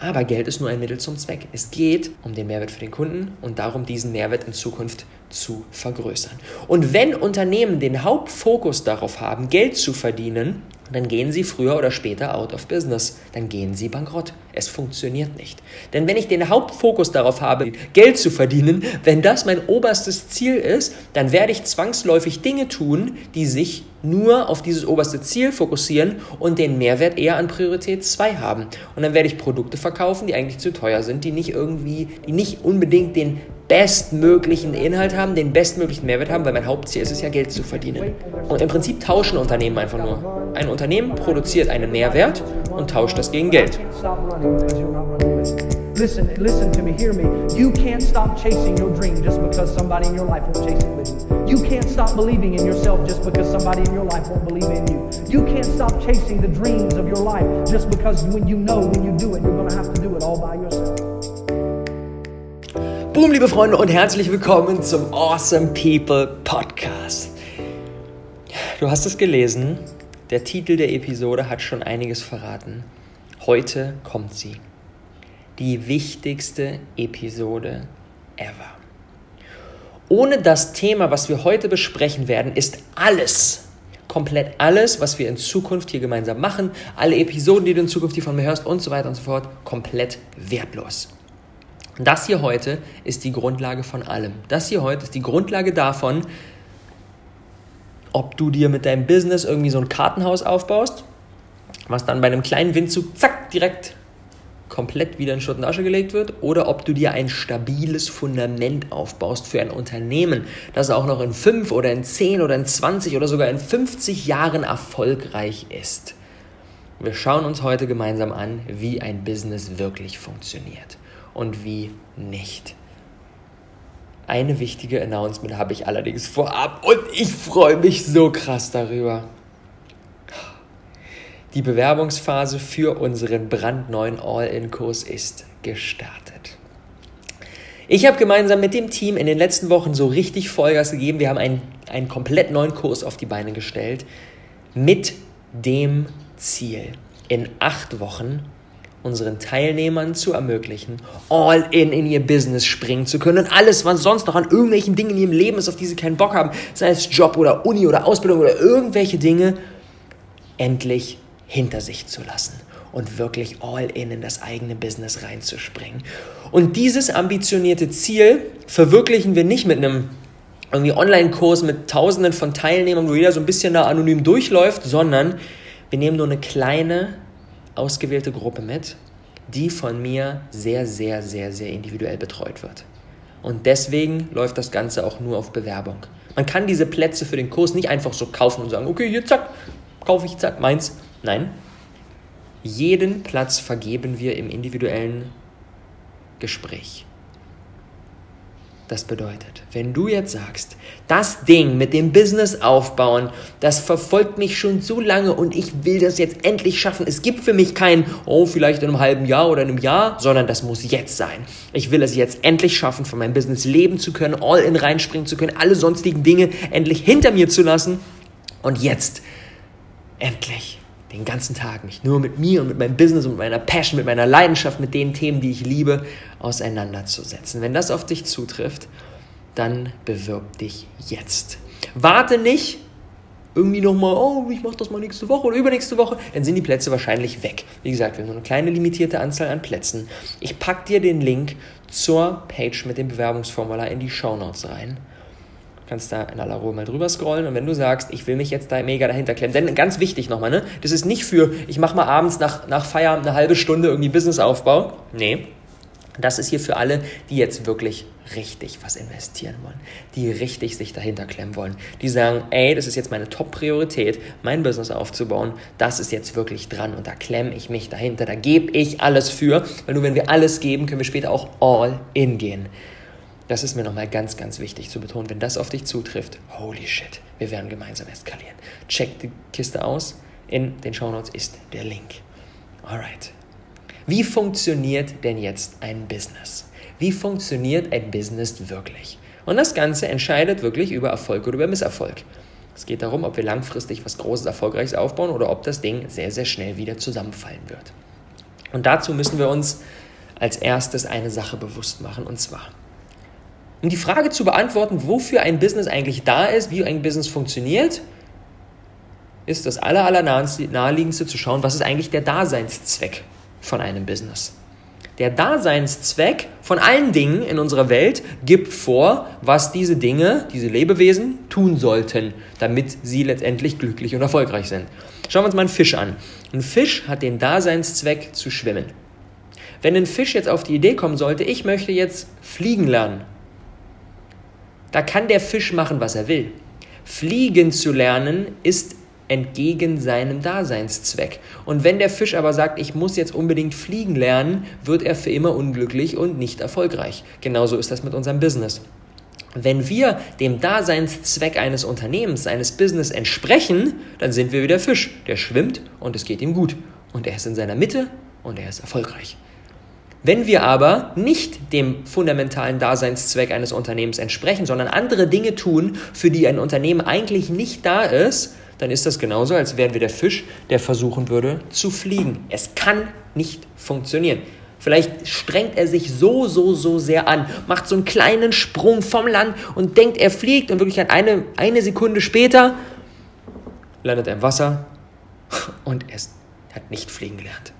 Aber Geld ist nur ein Mittel zum Zweck. Es geht um den Mehrwert für den Kunden und darum, diesen Mehrwert in Zukunft zu vergrößern. Und wenn Unternehmen den Hauptfokus darauf haben, Geld zu verdienen, dann gehen sie früher oder später out of business. Dann gehen sie bankrott. Es funktioniert nicht. Denn wenn ich den Hauptfokus darauf habe, Geld zu verdienen, wenn das mein oberstes Ziel ist, dann werde ich zwangsläufig Dinge tun, die sich nur auf dieses oberste Ziel fokussieren und den Mehrwert eher an Priorität 2 haben. Und dann werde ich Produkte verkaufen, die eigentlich zu teuer sind, die nicht irgendwie, die nicht unbedingt den bestmöglichen Inhalt haben, den bestmöglichen Mehrwert haben, weil mein Hauptziel ist es ja, Geld zu verdienen. Und im Prinzip tauschen Unternehmen einfach nur. Ein Unternehmen produziert einen Mehrwert und tauscht das gegen Geld. Listen, listen to me, hear me. You can't stop chasing your dream just because somebody in your life won't chase it with you. You can't stop believing in yourself just because somebody in your life won't believe in you. You can't stop chasing the dreams of your life just because when you know when you do it, you're going to have to do it all by yourself. Boom, liebe Freunde, und herzlich willkommen zum Awesome People Podcast. Du hast es gelesen, der Titel der Episode hat schon einiges verraten. Heute kommt sie. Die wichtigste Episode ever. Ohne das Thema, was wir heute besprechen werden, ist alles, komplett alles, was wir in Zukunft hier gemeinsam machen, alle Episoden, die du in Zukunft hier von mir hörst und so weiter und so fort, komplett wertlos. Das hier heute ist die Grundlage von allem. Das hier heute ist die Grundlage davon, ob du dir mit deinem Business irgendwie so ein Kartenhaus aufbaust, was dann bei einem kleinen Windzug zack direkt komplett wieder in Schutt und Asche gelegt wird, oder ob du dir ein stabiles Fundament aufbaust für ein Unternehmen, das auch noch in 5 oder in 10 oder in 20 oder sogar in 50 Jahren erfolgreich ist. Wir schauen uns heute gemeinsam an, wie ein Business wirklich funktioniert und wie nicht. Eine wichtige Announcement habe ich allerdings vorab und ich freue mich so krass darüber. Die Bewerbungsphase für unseren brandneuen All-In-Kurs ist gestartet. Ich habe gemeinsam mit dem Team in den letzten Wochen so richtig Vollgas gegeben. Wir haben einen, einen komplett neuen Kurs auf die Beine gestellt mit dem Ziel, in acht Wochen unseren Teilnehmern zu ermöglichen, all in in ihr Business springen zu können und alles, was sonst noch an irgendwelchen Dingen in ihrem Leben ist, auf die sie keinen Bock haben, sei es Job oder Uni oder Ausbildung oder irgendwelche Dinge, endlich hinter sich zu lassen und wirklich all in in das eigene Business reinzuspringen. Und dieses ambitionierte Ziel verwirklichen wir nicht mit einem irgendwie Online-Kurs mit Tausenden von Teilnehmern, wo jeder so ein bisschen da anonym durchläuft, sondern wir nehmen nur eine kleine ausgewählte Gruppe mit, die von mir sehr, sehr, sehr, sehr individuell betreut wird. Und deswegen läuft das Ganze auch nur auf Bewerbung. Man kann diese Plätze für den Kurs nicht einfach so kaufen und sagen, okay, hier zack, kaufe ich, zack, meins. Nein, jeden Platz vergeben wir im individuellen Gespräch. Das bedeutet, wenn du jetzt sagst, das Ding mit dem Business aufbauen, das verfolgt mich schon so lange und ich will das jetzt endlich schaffen. Es gibt für mich kein, oh, vielleicht in einem halben Jahr oder in einem Jahr, sondern das muss jetzt sein. Ich will es jetzt endlich schaffen, von meinem Business leben zu können, all in reinspringen zu können, alle sonstigen Dinge endlich hinter mir zu lassen und jetzt endlich den ganzen Tag mich nur mit mir und mit meinem Business und mit meiner Passion, mit meiner Leidenschaft, mit den Themen, die ich liebe, auseinanderzusetzen. Wenn das auf dich zutrifft, dann bewirb dich jetzt. Warte nicht irgendwie nochmal, oh, ich mache das mal nächste Woche oder übernächste Woche, dann sind die Plätze wahrscheinlich weg. Wie gesagt, wir haben nur eine kleine limitierte Anzahl an Plätzen. Ich packe dir den Link zur Page mit dem Bewerbungsformular in die Show Notes rein kannst da in aller Ruhe mal drüber scrollen. Und wenn du sagst, ich will mich jetzt da mega dahinter klemmen, denn ganz wichtig nochmal, ne, das ist nicht für, ich mache mal abends nach, nach Feierabend eine halbe Stunde irgendwie Businessaufbau, nee, das ist hier für alle, die jetzt wirklich richtig was investieren wollen, die richtig sich dahinter klemmen wollen, die sagen, ey, das ist jetzt meine Top-Priorität, mein Business aufzubauen, das ist jetzt wirklich dran und da klemme ich mich dahinter, da gebe ich alles für, weil nur wenn wir alles geben, können wir später auch all in gehen. Das ist mir nochmal ganz, ganz wichtig zu betonen. Wenn das auf dich zutrifft, holy shit, wir werden gemeinsam eskalieren. Check die Kiste aus. In den Shownotes ist der Link. Alright. Wie funktioniert denn jetzt ein Business? Wie funktioniert ein Business wirklich? Und das Ganze entscheidet wirklich über Erfolg oder über Misserfolg. Es geht darum, ob wir langfristig was Großes, Erfolgreiches aufbauen oder ob das Ding sehr, sehr schnell wieder zusammenfallen wird. Und dazu müssen wir uns als erstes eine Sache bewusst machen, und zwar, um die Frage zu beantworten, wofür ein Business eigentlich da ist, wie ein Business funktioniert, ist das aller, aller naheliegendste zu schauen, was ist eigentlich der Daseinszweck von einem Business. Der Daseinszweck von allen Dingen in unserer Welt gibt vor, was diese Dinge, diese Lebewesen tun sollten, damit sie letztendlich glücklich und erfolgreich sind. Schauen wir uns mal einen Fisch an. Ein Fisch hat den Daseinszweck zu schwimmen. Wenn ein Fisch jetzt auf die Idee kommen sollte, ich möchte jetzt fliegen lernen, da kann der Fisch machen, was er will. Fliegen zu lernen ist entgegen seinem Daseinszweck. Und wenn der Fisch aber sagt, ich muss jetzt unbedingt fliegen lernen, wird er für immer unglücklich und nicht erfolgreich. Genauso ist das mit unserem Business. Wenn wir dem Daseinszweck eines Unternehmens, eines Business entsprechen, dann sind wir wie der Fisch, der schwimmt und es geht ihm gut. Und er ist in seiner Mitte und er ist erfolgreich. Wenn wir aber nicht dem fundamentalen Daseinszweck eines Unternehmens entsprechen, sondern andere Dinge tun, für die ein Unternehmen eigentlich nicht da ist, dann ist das genauso, als wären wir der Fisch, der versuchen würde zu fliegen. Es kann nicht funktionieren. Vielleicht strengt er sich so, so, so sehr an, macht so einen kleinen Sprung vom Land und denkt, er fliegt und wirklich eine, eine Sekunde später landet er im Wasser und er hat nicht fliegen gelernt.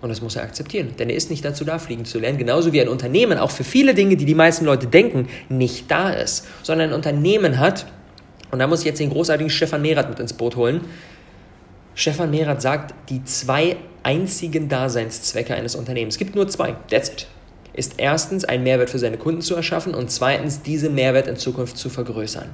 Und das muss er akzeptieren, denn er ist nicht dazu da, fliegen zu lernen. Genauso wie ein Unternehmen auch für viele Dinge, die die meisten Leute denken, nicht da ist, sondern ein Unternehmen hat, und da muss ich jetzt den großartigen Stefan Mehrath mit ins Boot holen. Stefan Mehrath sagt, die zwei einzigen Daseinszwecke eines Unternehmens, es gibt nur zwei, that's it, ist erstens einen Mehrwert für seine Kunden zu erschaffen und zweitens diesen Mehrwert in Zukunft zu vergrößern.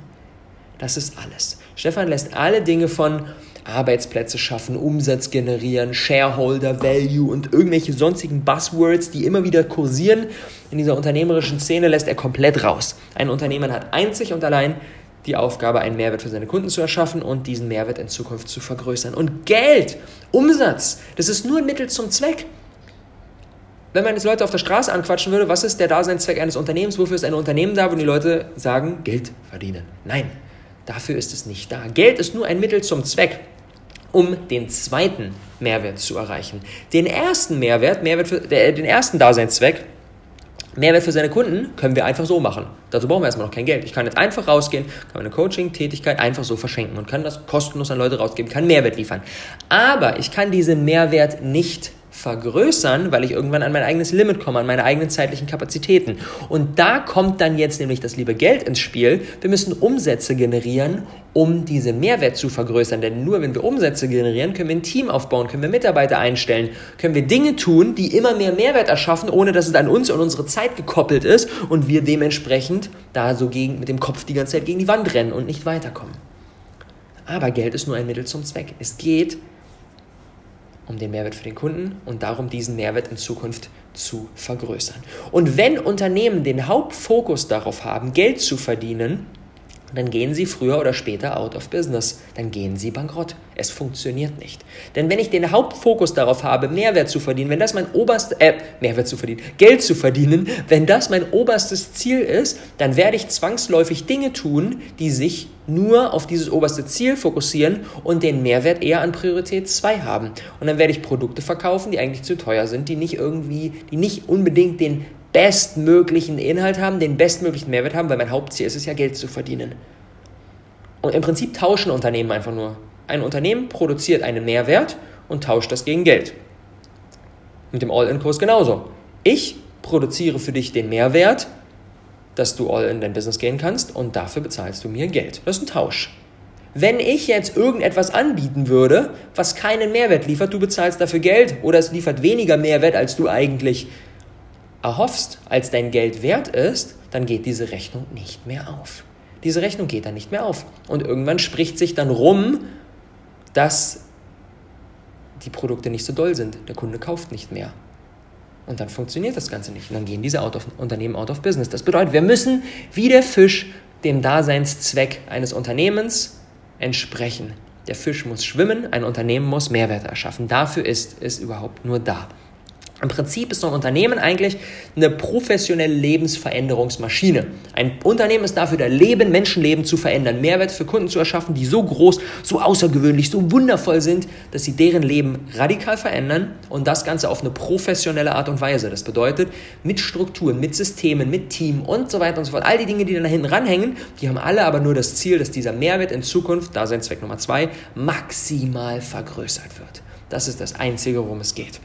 Das ist alles. Stefan lässt alle Dinge von Arbeitsplätze schaffen, Umsatz generieren, Shareholder Value und irgendwelche sonstigen Buzzwords, die immer wieder kursieren in dieser unternehmerischen Szene, lässt er komplett raus. Ein Unternehmen hat einzig und allein die Aufgabe, einen Mehrwert für seine Kunden zu erschaffen und diesen Mehrwert in Zukunft zu vergrößern. Und Geld, Umsatz, das ist nur ein Mittel zum Zweck. Wenn man jetzt Leute auf der Straße anquatschen würde, was ist der Daseinszweck eines Unternehmens? Wofür ist ein Unternehmen da, wo die Leute sagen, Geld verdienen? Nein, dafür ist es nicht da. Geld ist nur ein Mittel zum Zweck, um den zweiten Mehrwert zu erreichen. Den ersten Mehrwert, Mehrwert für, der, den ersten Daseinszweck, Mehrwert für seine Kunden können wir einfach so machen. Dazu brauchen wir erstmal noch kein Geld. Ich kann jetzt einfach rausgehen, kann meine Coaching-Tätigkeit einfach so verschenken und kann das kostenlos an Leute rausgeben, kann Mehrwert liefern. Aber ich kann diesen Mehrwert nicht vergrößern, weil ich irgendwann an mein eigenes Limit komme, an meine eigenen zeitlichen Kapazitäten. Und da kommt dann jetzt nämlich das liebe Geld ins Spiel. Wir müssen Umsätze generieren, um diese Mehrwert zu vergrößern. Denn nur wenn wir Umsätze generieren, können wir ein Team aufbauen, können wir Mitarbeiter einstellen, können wir Dinge tun, die immer mehr Mehrwert erschaffen, ohne dass es an uns und unsere Zeit gekoppelt ist und wir dementsprechend da so gegen, mit dem Kopf die ganze Zeit gegen die Wand rennen und nicht weiterkommen. Aber Geld ist nur ein Mittel zum Zweck. Es geht um den Mehrwert für den Kunden und darum, diesen Mehrwert in Zukunft zu vergrößern. Und wenn Unternehmen den Hauptfokus darauf haben, Geld zu verdienen, dann gehen sie früher oder später out of business. Dann gehen sie bankrott. Es funktioniert nicht. Denn wenn ich den Hauptfokus darauf habe, Mehrwert zu verdienen, wenn das mein oberstes, äh, Mehrwert zu verdienen, Geld zu verdienen, wenn das mein oberstes Ziel ist, dann werde ich zwangsläufig Dinge tun, die sich nur auf dieses oberste Ziel fokussieren und den Mehrwert eher an Priorität 2 haben. Und dann werde ich Produkte verkaufen, die eigentlich zu teuer sind, die nicht irgendwie, die nicht unbedingt den bestmöglichen Inhalt haben, den bestmöglichen Mehrwert haben, weil mein Hauptziel ist es ja, Geld zu verdienen. Und im Prinzip tauschen Unternehmen einfach nur. Ein Unternehmen produziert einen Mehrwert und tauscht das gegen Geld. Mit dem All-In-Kurs genauso. Ich produziere für dich den Mehrwert, dass du all in dein Business gehen kannst und dafür bezahlst du mir Geld. Das ist ein Tausch. Wenn ich jetzt irgendetwas anbieten würde, was keinen Mehrwert liefert, du bezahlst dafür Geld oder es liefert weniger Mehrwert, als du eigentlich erhoffst, als dein Geld wert ist, dann geht diese Rechnung nicht mehr auf. Diese Rechnung geht dann nicht mehr auf. Und irgendwann spricht sich dann rum, dass die Produkte nicht so doll sind. Der Kunde kauft nicht mehr. Und dann funktioniert das Ganze nicht. Und dann gehen diese out of, Unternehmen out of business. Das bedeutet, wir müssen wie der Fisch dem Daseinszweck eines Unternehmens entsprechen. Der Fisch muss schwimmen, ein Unternehmen muss Mehrwert erschaffen. Dafür ist es überhaupt nur da. Im Prinzip ist so ein Unternehmen eigentlich eine professionelle Lebensveränderungsmaschine. Ein Unternehmen ist dafür, da Leben, Menschenleben zu verändern, Mehrwert für Kunden zu erschaffen, die so groß, so außergewöhnlich, so wundervoll sind, dass sie deren Leben radikal verändern und das Ganze auf eine professionelle Art und Weise. Das bedeutet, mit Strukturen, mit Systemen, mit Team und so weiter und so fort. All die Dinge, die da hinten ranhängen, die haben alle aber nur das Ziel, dass dieser Mehrwert in Zukunft, da sein Zweck Nummer zwei, maximal vergrößert wird. Das ist das Einzige, worum es geht.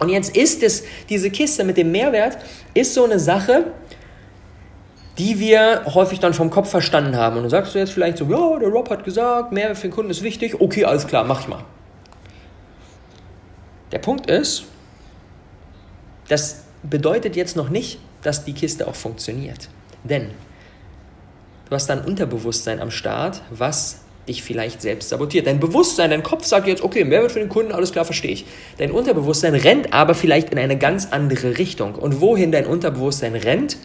Und jetzt ist es, diese Kiste mit dem Mehrwert, ist so eine Sache, die wir häufig dann vom Kopf verstanden haben. Und dann sagst du jetzt vielleicht so, ja, der Rob hat gesagt, Mehrwert für den Kunden ist wichtig. Okay, alles klar, mach ich mal. Der Punkt ist, das bedeutet jetzt noch nicht, dass die Kiste auch funktioniert. Denn du hast dann Unterbewusstsein am Start, was dich vielleicht selbst sabotiert. Dein Bewusstsein, dein Kopf sagt jetzt, okay, Mehrwert für den Kunden, alles klar, verstehe ich. Dein Unterbewusstsein rennt aber vielleicht in eine ganz andere Richtung. Und wohin dein Unterbewusstsein rennt,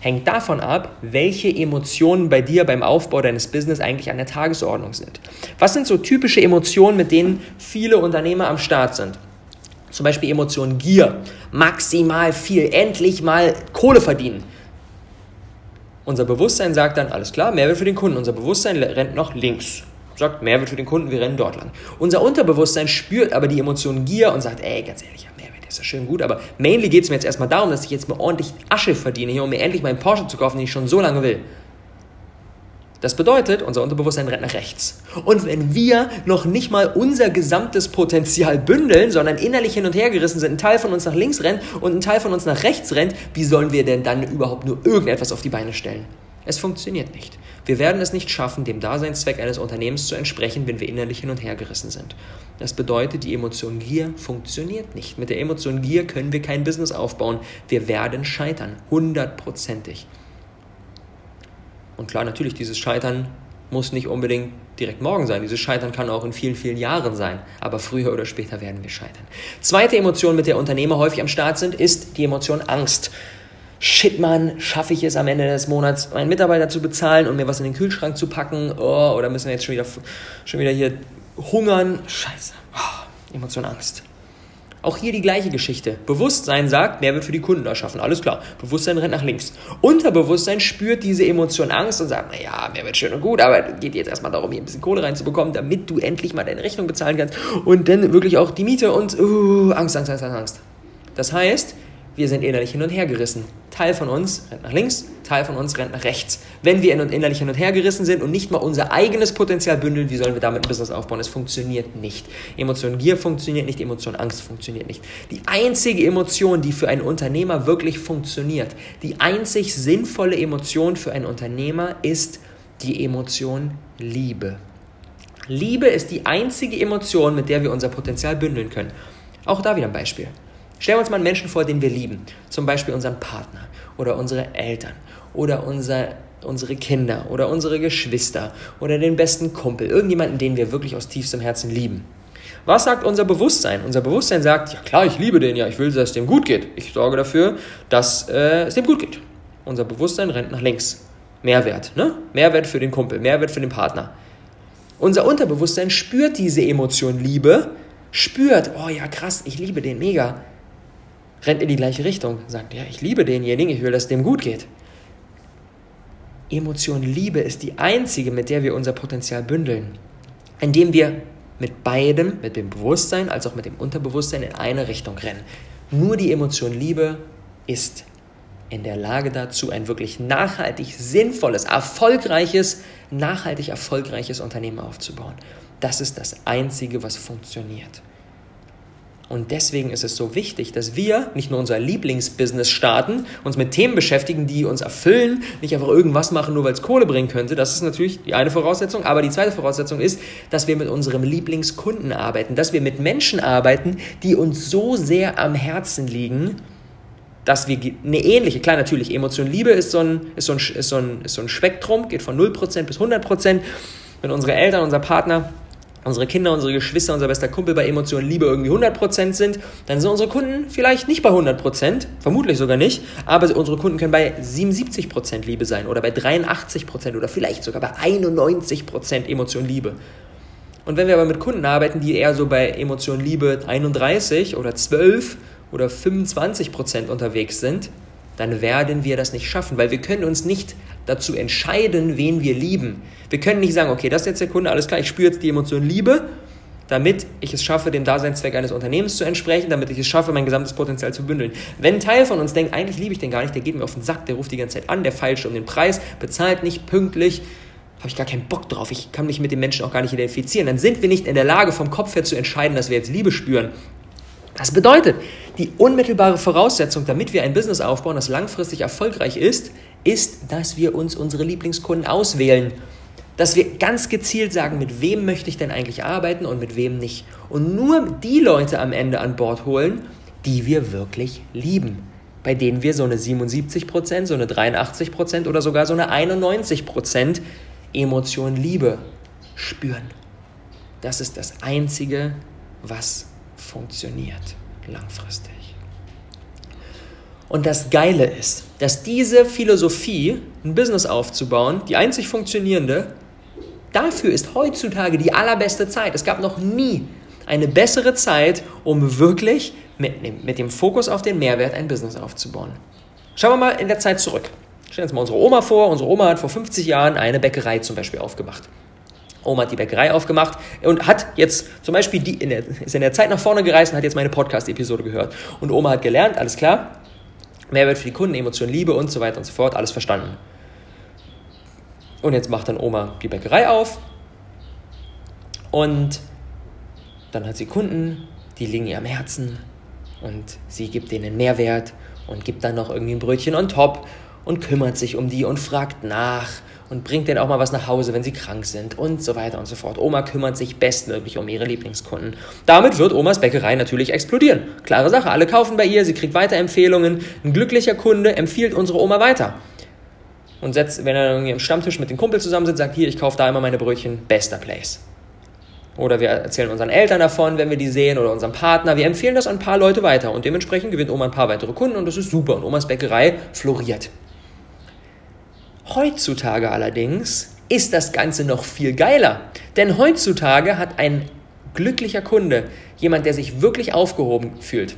hängt davon ab, welche Emotionen bei dir beim Aufbau deines Business eigentlich an der Tagesordnung sind. Was sind so typische Emotionen, mit denen viele Unternehmer am Start sind? Zum Beispiel Emotionen Gier, maximal viel, endlich mal Kohle verdienen. Unser Bewusstsein sagt dann, alles klar, Mehrwert für den Kunden. Unser Bewusstsein rennt noch links. Sagt, Mehrwert für den Kunden, wir rennen dort lang. Unser Unterbewusstsein spürt aber die Emotion Gier und sagt, ey, ganz ehrlich, Mehrwert ist ja schön gut, aber mainly geht es mir jetzt erstmal darum, dass ich jetzt mal ordentlich Asche verdiene hier, um mir endlich meinen Porsche zu kaufen, den ich schon so lange will. Das bedeutet, unser Unterbewusstsein rennt nach rechts. Und wenn wir noch nicht mal unser gesamtes Potenzial bündeln, sondern innerlich hin und her gerissen sind, ein Teil von uns nach links rennt und ein Teil von uns nach rechts rennt, wie sollen wir denn dann überhaupt nur irgendetwas auf die Beine stellen? Es funktioniert nicht. Wir werden es nicht schaffen, dem Daseinszweck eines Unternehmens zu entsprechen, wenn wir innerlich hin und her gerissen sind. Das bedeutet, die Emotion Gier funktioniert nicht. Mit der Emotion Gier können wir kein Business aufbauen. Wir werden scheitern, hundertprozentig. Und klar, natürlich, dieses Scheitern muss nicht unbedingt direkt morgen sein. Dieses Scheitern kann auch in vielen, vielen Jahren sein. Aber früher oder später werden wir scheitern. Zweite Emotion, mit der Unternehmer häufig am Start sind, ist die Emotion Angst. Shit, Mann, schaffe ich es am Ende des Monats, meinen Mitarbeiter zu bezahlen und mir was in den Kühlschrank zu packen? Oh, oder müssen wir jetzt schon wieder, schon wieder hier hungern? Scheiße. Oh, Emotion Angst. Auch hier die gleiche Geschichte. Bewusstsein sagt, Mehrwert für die Kunden erschaffen. Alles klar. Bewusstsein rennt nach links. Unterbewusstsein spürt diese Emotion Angst und sagt, naja, Mehrwert schön und gut, aber geht jetzt erstmal darum, hier ein bisschen Kohle reinzubekommen, damit du endlich mal deine Rechnung bezahlen kannst und dann wirklich auch die Miete und uh, Angst, Angst, Angst, Angst. Das heißt, wir sind innerlich hin und her gerissen. Teil von uns rennt nach links, Teil von uns rennt nach rechts. Wenn wir innerlich hin und her gerissen sind und nicht mal unser eigenes Potenzial bündeln, wie sollen wir damit ein Business aufbauen? Es funktioniert nicht. Emotion Gier funktioniert nicht, Emotion Angst funktioniert nicht. Die einzige Emotion, die für einen Unternehmer wirklich funktioniert, die einzig sinnvolle Emotion für einen Unternehmer ist die Emotion Liebe. Liebe ist die einzige Emotion, mit der wir unser Potenzial bündeln können. Auch da wieder ein Beispiel. Stellen wir uns mal einen Menschen vor, den wir lieben. Zum Beispiel unseren Partner oder unsere Eltern oder unser, unsere Kinder oder unsere Geschwister oder den besten Kumpel. Irgendjemanden, den wir wirklich aus tiefstem Herzen lieben. Was sagt unser Bewusstsein? Unser Bewusstsein sagt, ja klar, ich liebe den, ja, ich will, dass es dem gut geht. Ich sorge dafür, dass äh, es dem gut geht. Unser Bewusstsein rennt nach links. Mehrwert, ne? Mehrwert für den Kumpel, Mehrwert für den Partner. Unser Unterbewusstsein spürt diese Emotion Liebe, spürt, oh ja, krass, ich liebe den mega rennt in die gleiche Richtung, sagt, ja, ich liebe denjenigen, ich will, dass es dem gut geht. Emotion Liebe ist die einzige, mit der wir unser Potenzial bündeln, indem wir mit beidem, mit dem Bewusstsein als auch mit dem Unterbewusstsein in eine Richtung rennen. Nur die Emotion Liebe ist in der Lage dazu, ein wirklich nachhaltig sinnvolles, erfolgreiches, nachhaltig erfolgreiches Unternehmen aufzubauen. Das ist das Einzige, was funktioniert. Und deswegen ist es so wichtig, dass wir nicht nur unser Lieblingsbusiness starten, uns mit Themen beschäftigen, die uns erfüllen, nicht einfach irgendwas machen, nur weil es Kohle bringen könnte. Das ist natürlich die eine Voraussetzung. Aber die zweite Voraussetzung ist, dass wir mit unserem Lieblingskunden arbeiten, dass wir mit Menschen arbeiten, die uns so sehr am Herzen liegen, dass wir eine ähnliche, klar natürlich, Emotion Liebe ist so ein, ist so ein, ist so ein, ist so ein Spektrum, geht von 0% bis 100%. Wenn unsere Eltern, unser Partner unsere Kinder, unsere Geschwister, unser bester Kumpel bei Emotionen Liebe irgendwie 100% sind, dann sind unsere Kunden vielleicht nicht bei 100%, vermutlich sogar nicht, aber unsere Kunden können bei 77% Liebe sein oder bei 83% oder vielleicht sogar bei 91% Emotion Liebe. Und wenn wir aber mit Kunden arbeiten, die eher so bei Emotion Liebe 31 oder 12 oder 25% unterwegs sind, dann werden wir das nicht schaffen, weil wir können uns nicht dazu entscheiden, wen wir lieben. Wir können nicht sagen, okay, das ist jetzt der Kunde, alles klar, ich spüre jetzt die Emotion Liebe, damit ich es schaffe, dem Daseinszweck eines Unternehmens zu entsprechen, damit ich es schaffe, mein gesamtes Potenzial zu bündeln. Wenn ein Teil von uns denkt, eigentlich liebe ich den gar nicht, der geht mir auf den Sack, der ruft die ganze Zeit an, der feilscht um den Preis, bezahlt nicht pünktlich, habe ich gar keinen Bock drauf, ich kann mich mit dem Menschen auch gar nicht identifizieren, dann sind wir nicht in der Lage, vom Kopf her zu entscheiden, dass wir jetzt Liebe spüren. Das bedeutet, die unmittelbare Voraussetzung, damit wir ein Business aufbauen, das langfristig erfolgreich ist, ist, dass wir uns unsere Lieblingskunden auswählen. Dass wir ganz gezielt sagen, mit wem möchte ich denn eigentlich arbeiten und mit wem nicht. Und nur die Leute am Ende an Bord holen, die wir wirklich lieben. Bei denen wir so eine 77%, so eine 83% oder sogar so eine 91% Emotion Liebe spüren. Das ist das Einzige, was funktioniert langfristig. Und das Geile ist, dass diese Philosophie, ein Business aufzubauen, die einzig funktionierende, dafür ist heutzutage die allerbeste Zeit. Es gab noch nie eine bessere Zeit, um wirklich mit, mit dem Fokus auf den Mehrwert ein Business aufzubauen. Schauen wir mal in der Zeit zurück. Stellen uns mal unsere Oma vor. Unsere Oma hat vor 50 Jahren eine Bäckerei zum Beispiel aufgemacht. Oma hat die Bäckerei aufgemacht und hat jetzt zum Beispiel die in der, ist in der Zeit nach vorne gereist und hat jetzt meine Podcast-Episode gehört. Und Oma hat gelernt, alles klar, Mehrwert für die Kunden, Emotion, Liebe und so weiter und so fort, alles verstanden. Und jetzt macht dann Oma die Bäckerei auf und dann hat sie Kunden, die liegen ihr am Herzen und sie gibt denen Mehrwert und gibt dann noch irgendwie ein Brötchen on top und kümmert sich um die und fragt nach und bringt denen auch mal was nach Hause, wenn sie krank sind und so weiter und so fort. Oma kümmert sich bestmöglich um ihre Lieblingskunden. Damit wird Omas Bäckerei natürlich explodieren. Klare Sache, alle kaufen bei ihr, sie kriegt Weiterempfehlungen. Ein glücklicher Kunde empfiehlt unsere Oma weiter. Und setzt, wenn er irgendwie am Stammtisch mit den Kumpel zusammensitzt, sagt, hier, ich kaufe da immer meine Brötchen, bester Place. Oder wir erzählen unseren Eltern davon, wenn wir die sehen, oder unserem Partner. Wir empfehlen das an ein paar Leute weiter. Und dementsprechend gewinnt Oma ein paar weitere Kunden und das ist super. Und Omas Bäckerei floriert. Heutzutage allerdings ist das Ganze noch viel geiler. Denn heutzutage hat ein glücklicher Kunde, jemand, der sich wirklich aufgehoben fühlt,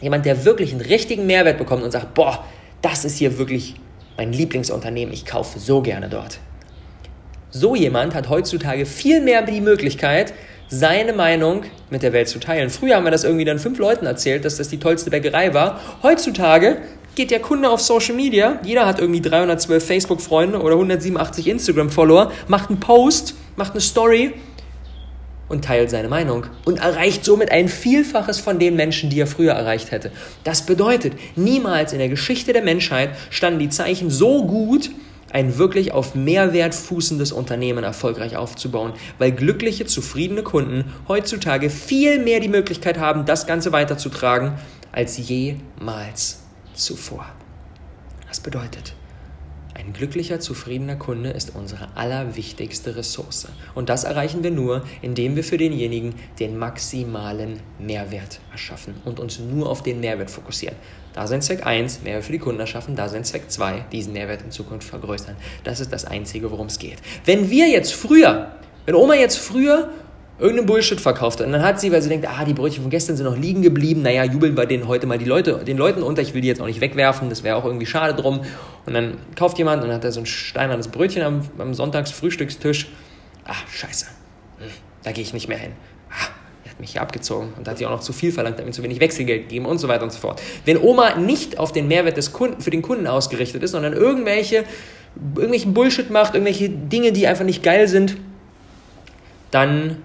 jemand, der wirklich einen richtigen Mehrwert bekommt und sagt, boah, das ist hier wirklich mein Lieblingsunternehmen, ich kaufe so gerne dort. So jemand hat heutzutage viel mehr die Möglichkeit, seine Meinung mit der Welt zu teilen. Früher haben wir das irgendwie dann fünf Leuten erzählt, dass das die tollste Bäckerei war. Heutzutage geht der Kunde auf Social Media, jeder hat irgendwie 312 Facebook-Freunde oder 187 Instagram-Follower, macht einen Post, macht eine Story und teilt seine Meinung und erreicht somit ein Vielfaches von den Menschen, die er früher erreicht hätte. Das bedeutet, niemals in der Geschichte der Menschheit standen die Zeichen so gut, ein wirklich auf Mehrwert fußendes Unternehmen erfolgreich aufzubauen, weil glückliche, zufriedene Kunden heutzutage viel mehr die Möglichkeit haben, das Ganze weiterzutragen als jemals zuvor. Das bedeutet, ein glücklicher, zufriedener Kunde ist unsere allerwichtigste Ressource. Und das erreichen wir nur, indem wir für denjenigen den maximalen Mehrwert erschaffen und uns nur auf den Mehrwert fokussieren. Da sind Zweck 1, Mehrwert für die Kunden erschaffen, da sind Zweck 2, diesen Mehrwert in Zukunft vergrößern. Das ist das Einzige, worum es geht. Wenn wir jetzt früher, wenn Oma jetzt früher irgendeinen Bullshit verkauft. Und dann hat sie, weil sie denkt, ah, die Brötchen von gestern sind noch liegen geblieben, naja, jubeln wir denen heute mal die Leute, den Leuten unter, ich will die jetzt auch nicht wegwerfen, das wäre auch irgendwie schade drum. Und dann kauft jemand und hat da so ein steinernes Brötchen am, am Sonntagsfrühstückstisch. Ach, scheiße, hm, da gehe ich nicht mehr hin. Ah, er hat mich hier abgezogen und hat sie auch noch zu viel verlangt, hat mir zu wenig Wechselgeld gegeben und so weiter und so fort. Wenn Oma nicht auf den Mehrwert des Kunden, für den Kunden ausgerichtet ist, sondern irgendwelche, irgendwelchen Bullshit macht, irgendwelche Dinge, die einfach nicht geil sind, dann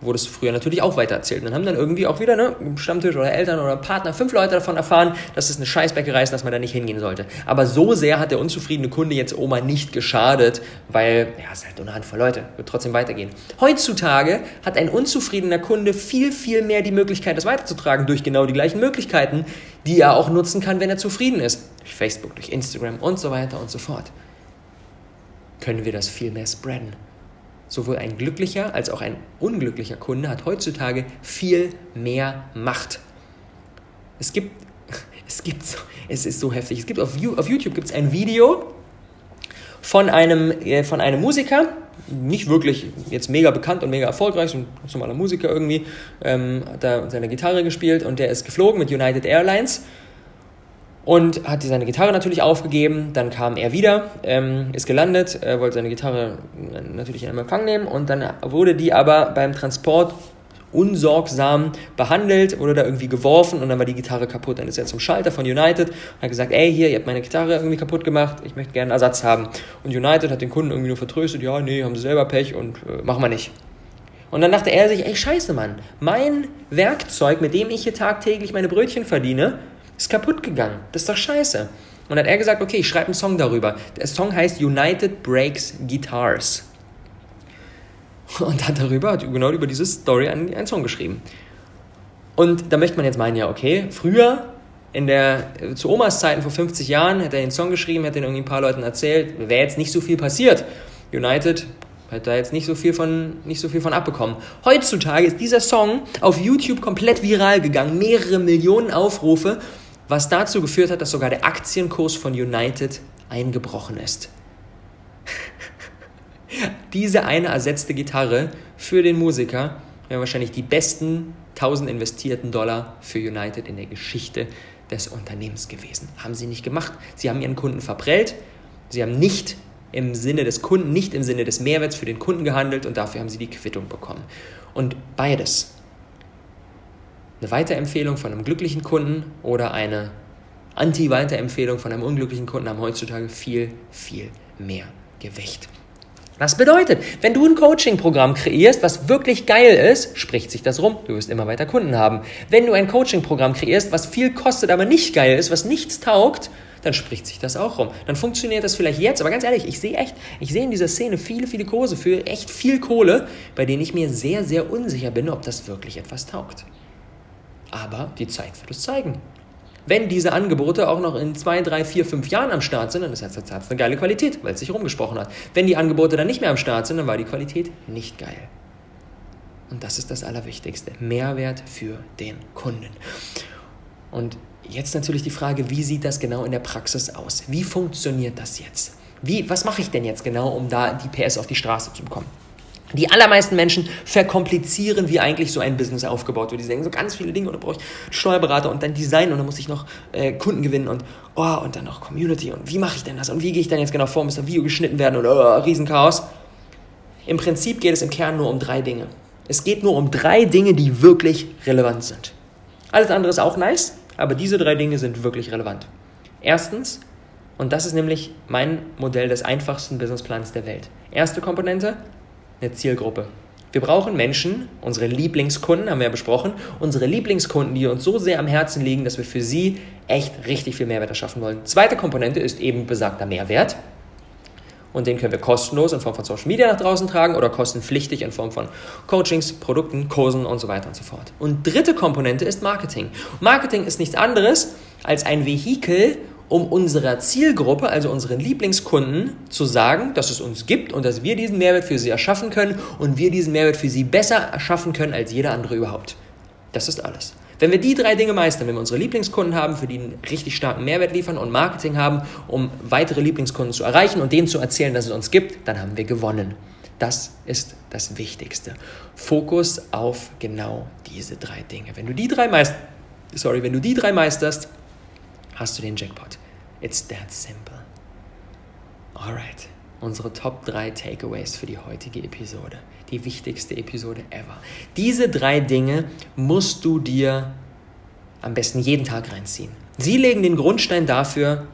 wurde es früher natürlich auch weitererzählt. Und dann haben dann irgendwie auch wieder, ne, Stammtisch oder Eltern oder Partner, fünf Leute davon erfahren, dass es eine Scheißbäckerei ist, dass man da nicht hingehen sollte. Aber so sehr hat der unzufriedene Kunde jetzt Oma nicht geschadet, weil, ja, es ist halt nur eine Handvoll Leute, wird trotzdem weitergehen. Heutzutage hat ein unzufriedener Kunde viel, viel mehr die Möglichkeit, das weiterzutragen durch genau die gleichen Möglichkeiten, die er auch nutzen kann, wenn er zufrieden ist. Durch Facebook, durch Instagram und so weiter und so fort. Können wir das viel mehr spreaden. Sowohl ein glücklicher als auch ein unglücklicher Kunde hat heutzutage viel mehr Macht. Es gibt, es gibt, es ist so heftig. Es gibt auf, auf YouTube gibt es ein Video von einem, äh, von einem Musiker, nicht wirklich jetzt mega bekannt und mega erfolgreich, ein normaler Musiker irgendwie, ähm, hat da seine Gitarre gespielt und der ist geflogen mit United Airlines und hat seine Gitarre natürlich aufgegeben. Dann kam er wieder, ähm, ist gelandet, äh, wollte seine Gitarre natürlich in Empfang nehmen und dann wurde die aber beim Transport unsorgsam behandelt, wurde da irgendwie geworfen und dann war die Gitarre kaputt. Dann ist er zum Schalter von United und hat gesagt, ey, hier, ihr habt meine Gitarre irgendwie kaputt gemacht, ich möchte gerne einen Ersatz haben. Und United hat den Kunden irgendwie nur vertröstet, ja, nee, haben sie selber Pech und äh, machen wir nicht. Und dann dachte er sich, ey, scheiße, Mann, mein Werkzeug, mit dem ich hier tagtäglich meine Brötchen verdiene, ist kaputt gegangen. Das ist doch scheiße. Und hat er gesagt, okay, ich schreibe einen Song darüber. Der Song heißt United Breaks Guitars. Und hat darüber, hat genau über diese Story einen, einen Song geschrieben. Und da möchte man jetzt meinen, ja, okay, früher, in der, zu Omas Zeiten vor 50 Jahren, hat er den Song geschrieben, hat den irgendwie ein paar Leuten erzählt, wäre jetzt nicht so viel passiert. United hat da jetzt nicht so viel von, nicht so viel von abbekommen. Heutzutage ist dieser Song auf YouTube komplett viral gegangen, mehrere Millionen Aufrufe was dazu geführt hat, dass sogar der Aktienkurs von United eingebrochen ist. Diese eine ersetzte Gitarre für den Musiker wäre wahrscheinlich die besten 1000 investierten Dollar für United in der Geschichte des Unternehmens gewesen. Haben sie nicht gemacht. Sie haben ihren Kunden verprellt. Sie haben nicht im Sinne des Kunden, nicht im Sinne des Mehrwerts für den Kunden gehandelt und dafür haben sie die Quittung bekommen. Und beides eine Weiterempfehlung von einem glücklichen Kunden oder eine Anti-Weiterempfehlung von einem unglücklichen Kunden haben heutzutage viel, viel mehr Gewicht. Das bedeutet, wenn du ein Coaching-Programm kreierst, was wirklich geil ist, spricht sich das rum, du wirst immer weiter Kunden haben. Wenn du ein Coaching-Programm kreierst, was viel kostet, aber nicht geil ist, was nichts taugt, dann spricht sich das auch rum. Dann funktioniert das vielleicht jetzt, aber ganz ehrlich, ich sehe echt, ich sehe in dieser Szene viele, viele Kurse für echt viel Kohle, bei denen ich mir sehr, sehr unsicher bin, ob das wirklich etwas taugt. Aber die Zeit wird es zeigen. Wenn diese Angebote auch noch in zwei, drei, vier, fünf Jahren am Start sind, dann ist das eine geile Qualität, weil es sich rumgesprochen hat. Wenn die Angebote dann nicht mehr am Start sind, dann war die Qualität nicht geil. Und das ist das Allerwichtigste. Mehrwert für den Kunden. Und jetzt natürlich die Frage, wie sieht das genau in der Praxis aus? Wie funktioniert das jetzt? Wie, was mache ich denn jetzt genau, um da die PS auf die Straße zu bekommen? Die allermeisten Menschen verkomplizieren, wie eigentlich so ein Business aufgebaut wird. Die denken so ganz viele Dinge und dann brauche ich Steuerberater und dann Design und dann muss ich noch äh, Kunden gewinnen und oh, und dann noch Community und wie mache ich denn das und wie gehe ich dann jetzt genau vor, muss ein Video geschnitten werden und oh, Riesenchaos. Im Prinzip geht es im Kern nur um drei Dinge. Es geht nur um drei Dinge, die wirklich relevant sind. Alles andere ist auch nice, aber diese drei Dinge sind wirklich relevant. Erstens, und das ist nämlich mein Modell des einfachsten Businessplans der Welt. Erste Komponente, eine Zielgruppe. Wir brauchen Menschen, unsere Lieblingskunden, haben wir ja besprochen, unsere Lieblingskunden, die uns so sehr am Herzen liegen, dass wir für sie echt richtig viel Mehrwert erschaffen wollen. Zweite Komponente ist eben besagter Mehrwert. Und den können wir kostenlos in Form von Social Media nach draußen tragen oder kostenpflichtig in Form von Coachings, Produkten, Kursen und so weiter und so fort. Und dritte Komponente ist Marketing. Marketing ist nichts anderes als ein Vehikel, um unserer Zielgruppe, also unseren Lieblingskunden, zu sagen, dass es uns gibt und dass wir diesen Mehrwert für sie erschaffen können und wir diesen Mehrwert für sie besser erschaffen können als jeder andere überhaupt. Das ist alles. Wenn wir die drei Dinge meistern, wenn wir unsere Lieblingskunden haben, für die einen richtig starken Mehrwert liefern und Marketing haben, um weitere Lieblingskunden zu erreichen und denen zu erzählen, dass es uns gibt, dann haben wir gewonnen. Das ist das Wichtigste. Fokus auf genau diese drei Dinge. Wenn du die drei meisterst, sorry, wenn du die drei meisterst, hast du den Jackpot. It's that simple. Alright, unsere Top 3 Takeaways für die heutige Episode. Die wichtigste Episode ever. Diese drei Dinge musst du dir am besten jeden Tag reinziehen. Sie legen den Grundstein dafür,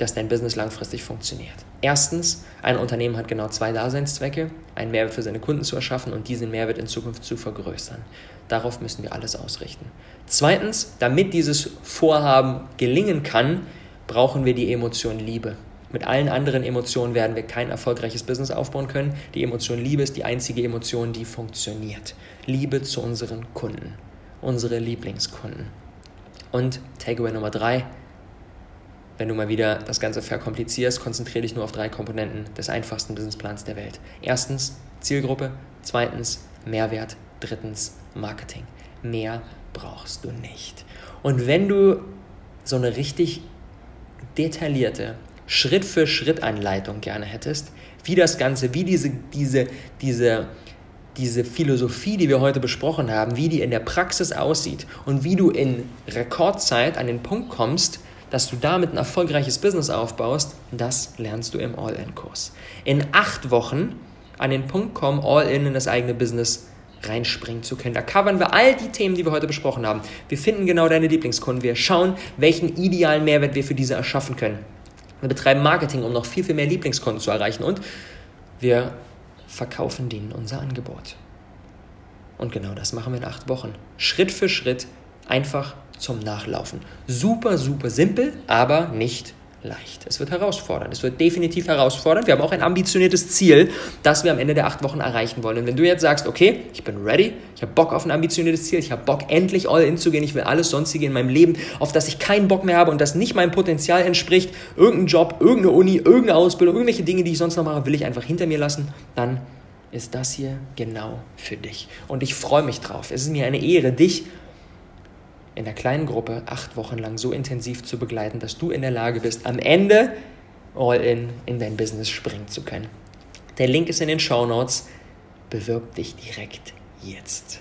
dass dein Business langfristig funktioniert. Erstens, ein Unternehmen hat genau zwei Daseinszwecke, einen Mehrwert für seine Kunden zu erschaffen und diesen Mehrwert in Zukunft zu vergrößern. Darauf müssen wir alles ausrichten. Zweitens, damit dieses Vorhaben gelingen kann, brauchen wir die Emotion Liebe. Mit allen anderen Emotionen werden wir kein erfolgreiches Business aufbauen können. Die Emotion Liebe ist die einzige Emotion, die funktioniert. Liebe zu unseren Kunden, unsere Lieblingskunden. Und Takeaway Nummer drei, wenn du mal wieder das Ganze verkomplizierst, konzentriere dich nur auf drei Komponenten des einfachsten Businessplans der Welt. Erstens Zielgruppe, zweitens Mehrwert, drittens Marketing. Mehr brauchst du nicht. Und wenn du so eine richtig detaillierte, Schritt für Schritt Anleitung gerne hättest, wie das Ganze, wie diese, diese, diese, diese Philosophie, die wir heute besprochen haben, wie die in der Praxis aussieht und wie du in Rekordzeit an den Punkt kommst, dass du damit ein erfolgreiches Business aufbaust, das lernst du im All-In-Kurs. In acht Wochen an den Punkt kommen, All-In in das eigene Business reinspringen zu können. Da covern wir all die Themen, die wir heute besprochen haben. Wir finden genau deine Lieblingskunden. Wir schauen, welchen idealen Mehrwert wir für diese erschaffen können. Wir betreiben Marketing, um noch viel, viel mehr Lieblingskunden zu erreichen. Und wir verkaufen denen unser Angebot. Und genau das machen wir in acht Wochen. Schritt für Schritt, einfach zum Nachlaufen. Super, super simpel, aber nicht leicht. Es wird herausfordernd. Es wird definitiv herausfordernd. Wir haben auch ein ambitioniertes Ziel, das wir am Ende der acht Wochen erreichen wollen. Und wenn du jetzt sagst, okay, ich bin ready, ich habe Bock auf ein ambitioniertes Ziel, ich habe Bock, endlich all in zu gehen, ich will alles sonstige in meinem Leben, auf das ich keinen Bock mehr habe und das nicht meinem Potenzial entspricht, irgendein Job, irgendeine Uni, irgendeine Ausbildung, irgendwelche Dinge, die ich sonst noch mache, will ich einfach hinter mir lassen, dann ist das hier genau für dich. Und ich freue mich drauf. Es ist mir eine Ehre, dich in der kleinen Gruppe acht Wochen lang so intensiv zu begleiten, dass du in der Lage bist, am Ende all in in dein Business springen zu können. Der Link ist in den Show Notes. Bewirb dich direkt jetzt.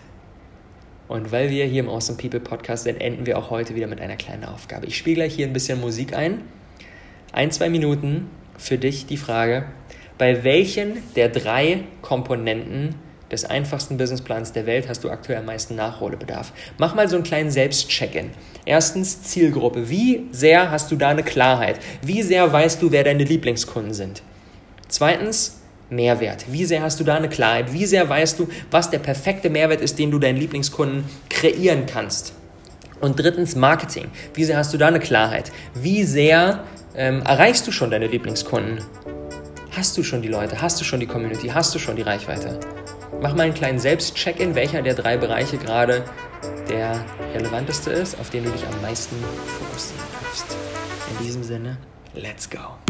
Und weil wir hier im Awesome People Podcast sind, enden wir auch heute wieder mit einer kleinen Aufgabe. Ich spiele gleich hier ein bisschen Musik ein. Ein, zwei Minuten für dich die Frage, bei welchen der drei Komponenten des einfachsten Businessplans der Welt hast du aktuell am meisten Nachholbedarf. Mach mal so einen kleinen Selbstcheck-in. Erstens Zielgruppe. Wie sehr hast du da eine Klarheit? Wie sehr weißt du, wer deine Lieblingskunden sind? Zweitens Mehrwert. Wie sehr hast du da eine Klarheit? Wie sehr weißt du, was der perfekte Mehrwert ist, den du deinen Lieblingskunden kreieren kannst? Und drittens Marketing. Wie sehr hast du da eine Klarheit? Wie sehr ähm, erreichst du schon deine Lieblingskunden? Hast du schon die Leute? Hast du schon die Community? Hast du schon die Reichweite? Mach mal einen kleinen Selbst-Check-in, welcher der drei Bereiche gerade der relevanteste ist, auf den du dich am meisten fokussieren darfst. In diesem Sinne, let's go.